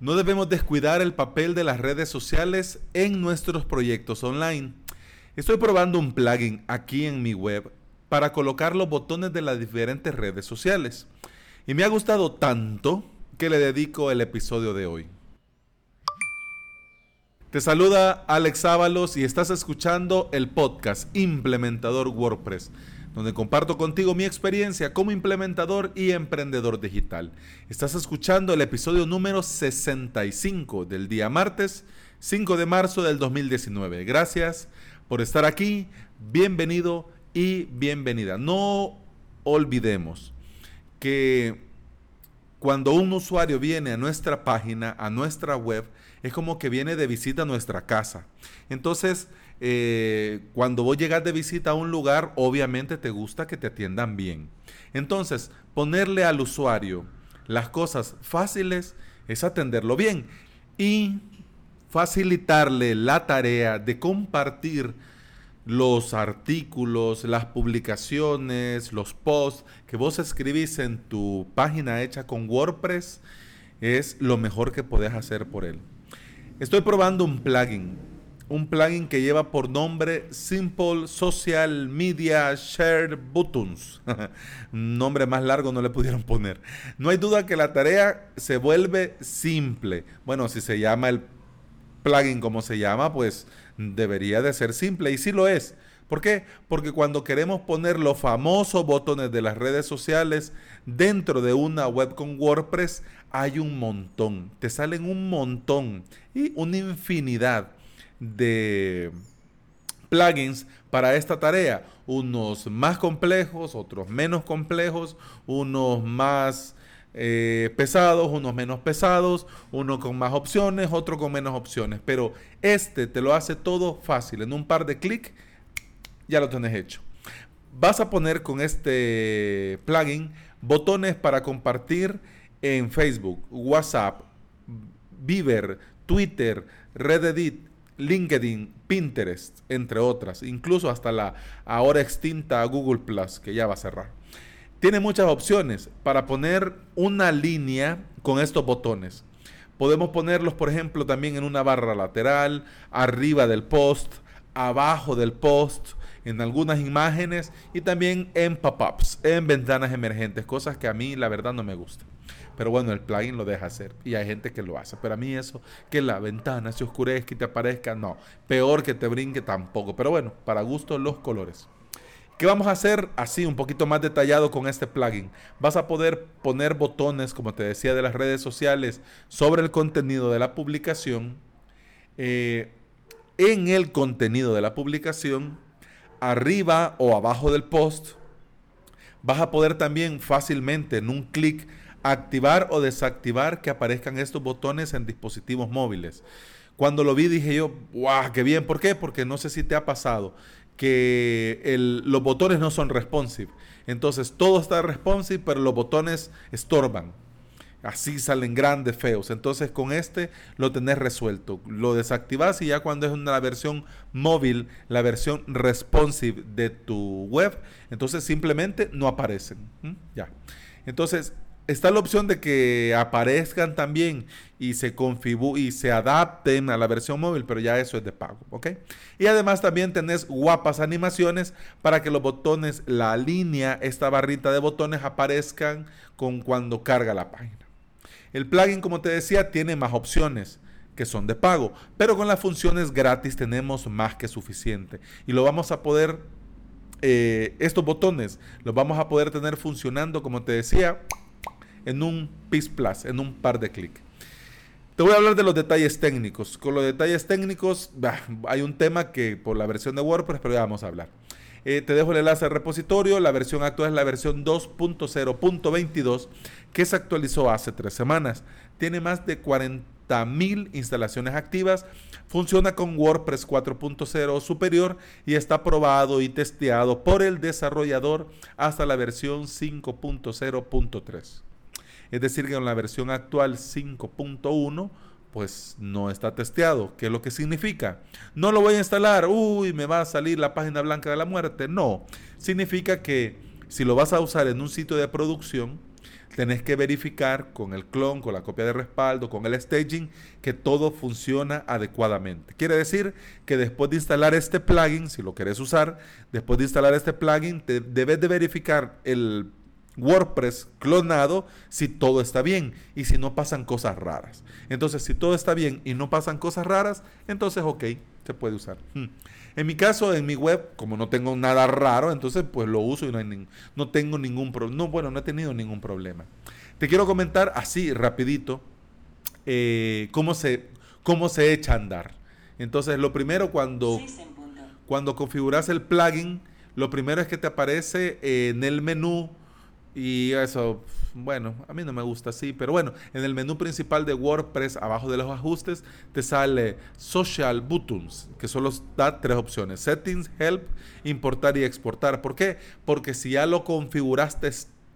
No debemos descuidar el papel de las redes sociales en nuestros proyectos online. Estoy probando un plugin aquí en mi web para colocar los botones de las diferentes redes sociales. Y me ha gustado tanto que le dedico el episodio de hoy. Te saluda Alex Ábalos y estás escuchando el podcast Implementador WordPress donde comparto contigo mi experiencia como implementador y emprendedor digital. Estás escuchando el episodio número 65 del día martes 5 de marzo del 2019. Gracias por estar aquí, bienvenido y bienvenida. No olvidemos que cuando un usuario viene a nuestra página, a nuestra web, es como que viene de visita a nuestra casa. Entonces, eh, cuando vos llegas de visita a un lugar, obviamente te gusta que te atiendan bien. Entonces, ponerle al usuario las cosas fáciles es atenderlo bien y facilitarle la tarea de compartir los artículos, las publicaciones, los posts que vos escribís en tu página hecha con WordPress es lo mejor que podés hacer por él. Estoy probando un plugin un plugin que lleva por nombre Simple Social Media Share Buttons. nombre más largo no le pudieron poner. No hay duda que la tarea se vuelve simple. Bueno, si se llama el plugin como se llama, pues debería de ser simple y sí lo es. ¿Por qué? Porque cuando queremos poner los famosos botones de las redes sociales dentro de una web con WordPress, hay un montón. Te salen un montón y una infinidad de plugins para esta tarea. Unos más complejos, otros menos complejos, unos más eh, pesados, unos menos pesados, uno con más opciones, otro con menos opciones. Pero este te lo hace todo fácil. En un par de clics ya lo tienes hecho. Vas a poner con este plugin botones para compartir en Facebook, WhatsApp, Viber, Twitter, Reddit, LinkedIn, Pinterest, entre otras, incluso hasta la ahora extinta Google Plus, que ya va a cerrar. Tiene muchas opciones para poner una línea con estos botones. Podemos ponerlos, por ejemplo, también en una barra lateral, arriba del post, abajo del post, en algunas imágenes y también en pop-ups, en ventanas emergentes, cosas que a mí la verdad no me gustan. Pero bueno, el plugin lo deja hacer y hay gente que lo hace. Pero a mí eso, que la ventana se oscurezca y te aparezca, no. Peor que te brinque tampoco. Pero bueno, para gusto los colores. ¿Qué vamos a hacer así un poquito más detallado con este plugin? Vas a poder poner botones, como te decía, de las redes sociales sobre el contenido de la publicación. Eh, en el contenido de la publicación, arriba o abajo del post, vas a poder también fácilmente en un clic activar o desactivar que aparezcan estos botones en dispositivos móviles. Cuando lo vi dije yo, ¡guau! ¡Qué bien! ¿Por qué? Porque no sé si te ha pasado que los botones no son responsive. Entonces todo está responsive, pero los botones estorban. Así salen grandes, feos. Entonces con este lo tenés resuelto. Lo desactivas y ya cuando es una versión móvil, la versión responsive de tu web, entonces simplemente no aparecen. Ya. Entonces está la opción de que aparezcan también y se y se adapten a la versión móvil, pero ya eso es de pago, ¿ok? Y además también tenés guapas animaciones para que los botones, la línea, esta barrita de botones aparezcan con cuando carga la página. El plugin, como te decía, tiene más opciones que son de pago, pero con las funciones gratis tenemos más que suficiente y lo vamos a poder eh, estos botones los vamos a poder tener funcionando, como te decía, en un PIS Plus, en un par de clics. Te voy a hablar de los detalles técnicos. Con los detalles técnicos hay un tema que por la versión de WordPress, pero ya vamos a hablar. Eh, te dejo el enlace al repositorio. La versión actual es la versión 2.0.22 que se actualizó hace tres semanas. Tiene más de 40.000 instalaciones activas. Funciona con WordPress 4.0 superior y está probado y testeado por el desarrollador hasta la versión 5.0.3. Es decir, que en la versión actual 5.1 pues no está testeado. ¿Qué es lo que significa? No lo voy a instalar, uy, me va a salir la página blanca de la muerte. No, significa que si lo vas a usar en un sitio de producción, tenés que verificar con el clon, con la copia de respaldo, con el staging, que todo funciona adecuadamente. Quiere decir que después de instalar este plugin, si lo querés usar, después de instalar este plugin, te debes de verificar el WordPress clonado si todo está bien y si no pasan cosas raras. Entonces, si todo está bien y no pasan cosas raras, entonces ok, se puede usar. Hmm. En mi caso, en mi web, como no tengo nada raro, entonces pues lo uso y no, hay no tengo ningún problema. No, bueno, no he tenido ningún problema. Te quiero comentar así, rapidito, eh, cómo, se, cómo se echa a andar. Entonces, lo primero cuando, cuando configuras el plugin, lo primero es que te aparece en el menú y eso, bueno, a mí no me gusta así, pero bueno, en el menú principal de WordPress, abajo de los ajustes, te sale Social Buttons, que solo da tres opciones, Settings, Help, Importar y Exportar. ¿Por qué? Porque si ya lo configuraste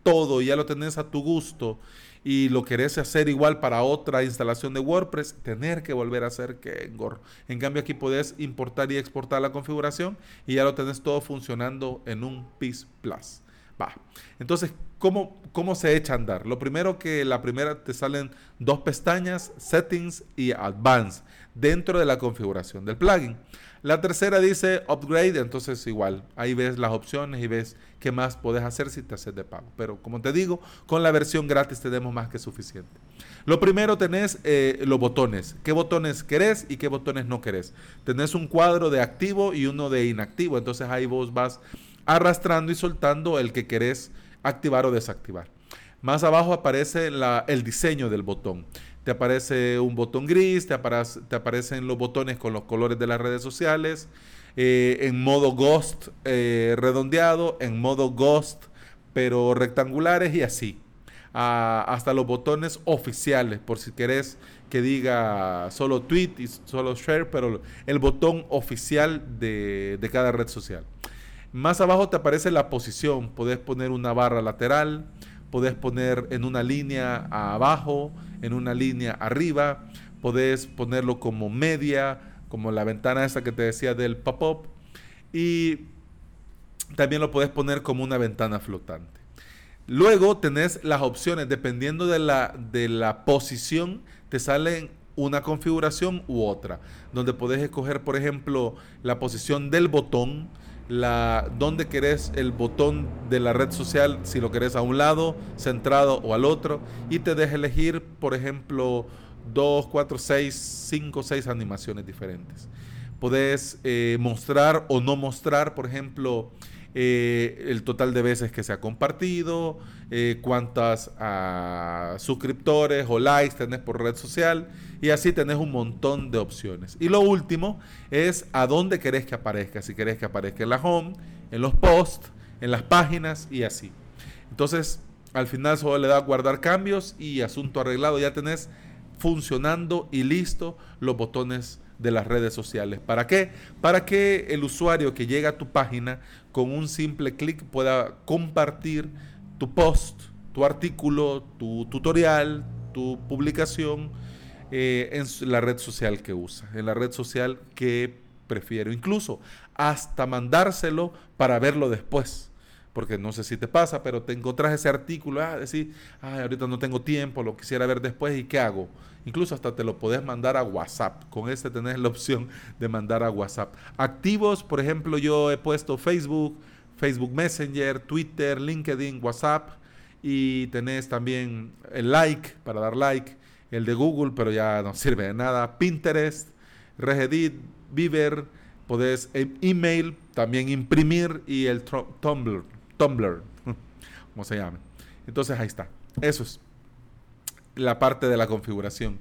todo y ya lo tenés a tu gusto y lo querés hacer igual para otra instalación de WordPress, tener que volver a hacer que engorro. En cambio aquí puedes importar y exportar la configuración y ya lo tenés todo funcionando en un PIS Plus. Entonces, ¿cómo, ¿cómo se echa a andar? Lo primero que la primera te salen dos pestañas, Settings y Advanced, dentro de la configuración del plugin. La tercera dice Upgrade, entonces igual, ahí ves las opciones y ves qué más puedes hacer si te haces de pago. Pero como te digo, con la versión gratis tenemos más que suficiente. Lo primero tenés eh, los botones. ¿Qué botones querés y qué botones no querés? Tenés un cuadro de activo y uno de inactivo, entonces ahí vos vas arrastrando y soltando el que querés activar o desactivar. Más abajo aparece el diseño del botón. Te aparece un botón gris, te, aparecen los botones con los colores de las redes sociales, eh, en modo Ghost eh, redondeado, en modo Ghost pero rectangulares y así. hasta los botones oficiales, por si querés que diga solo tweet y solo share, pero el botón oficial de cada red social. Más abajo te aparece la posición. Puedes poner una barra lateral, puedes poner en una línea abajo, en una línea arriba, puedes ponerlo como media, como la ventana esa que te decía del pop-up. Y también lo puedes poner como una ventana flotante. Luego tenés las opciones, dependiendo de la, de la posición, te salen una configuración u otra, donde puedes escoger, por ejemplo, la posición del botón, la dónde querés el botón de la red social, si lo querés a un lado, centrado o al otro, y te deja elegir, por ejemplo, 2, 4, 6, 5, 6 animaciones diferentes. Podés eh, mostrar o no mostrar, por ejemplo, eh, el total de veces que se ha compartido, eh, cuántas ah, suscriptores o likes tenés por red social y así tenés un montón de opciones. Y lo último es a dónde querés que aparezca, si querés que aparezca en la home, en los posts, en las páginas y así. Entonces, al final solo le da guardar cambios y asunto arreglado, ya tenés funcionando y listo los botones de las redes sociales. ¿Para qué? Para que el usuario que llega a tu página con un simple clic pueda compartir tu post, tu artículo, tu tutorial, tu publicación eh, en la red social que usa, en la red social que prefiero. Incluso hasta mandárselo para verlo después porque no sé si te pasa, pero te encontrás ese artículo, ah, decir, ay, ahorita no tengo tiempo, lo quisiera ver después, ¿y qué hago? Incluso hasta te lo podés mandar a WhatsApp. Con este tenés la opción de mandar a WhatsApp. Activos, por ejemplo, yo he puesto Facebook, Facebook Messenger, Twitter, LinkedIn, WhatsApp, y tenés también el like para dar like, el de Google, pero ya no sirve de nada, Pinterest, Regedit, Viver, podés e-, email, también imprimir y el Tumblr Tumblr, como se llama. Entonces ahí está. Eso es la parte de la configuración.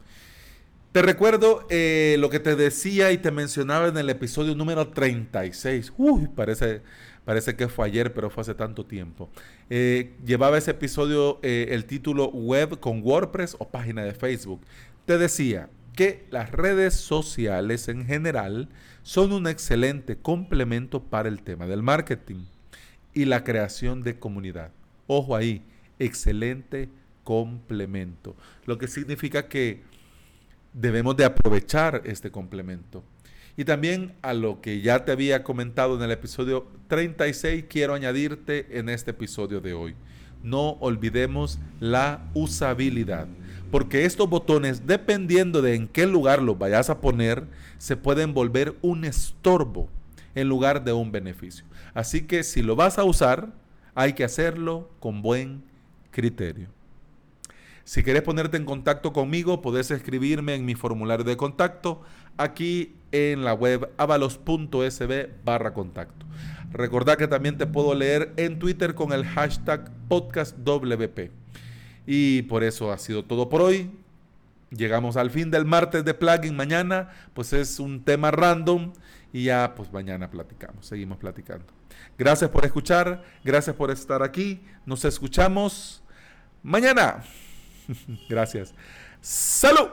Te recuerdo eh, lo que te decía y te mencionaba en el episodio número 36. Uy, parece, parece que fue ayer, pero fue hace tanto tiempo. Eh, llevaba ese episodio eh, el título Web con WordPress o página de Facebook. Te decía que las redes sociales en general son un excelente complemento para el tema del marketing y la creación de comunidad. Ojo ahí, excelente complemento. Lo que significa que debemos de aprovechar este complemento. Y también a lo que ya te había comentado en el episodio 36, quiero añadirte en este episodio de hoy. no olvidemos la usabilidad. Porque estos botones, dependiendo de en qué lugar los vayas a poner, se pueden volver un estorbo en lugar de un beneficio. Así que si lo vas a usar, hay que hacerlo con buen criterio. Si querés ponerte en contacto conmigo, podés escribirme en mi formulario de contacto aquí en la web avalos.sb barra contacto. Recordá que también te puedo leer en Twitter con el hashtag podcastwp. Y por eso ha sido todo por hoy. Llegamos al fin del martes de plugin. Mañana pues es un tema random y ya pues mañana platicamos, seguimos platicando. Gracias por escuchar, gracias por estar aquí. Nos escuchamos mañana. Gracias. Salud.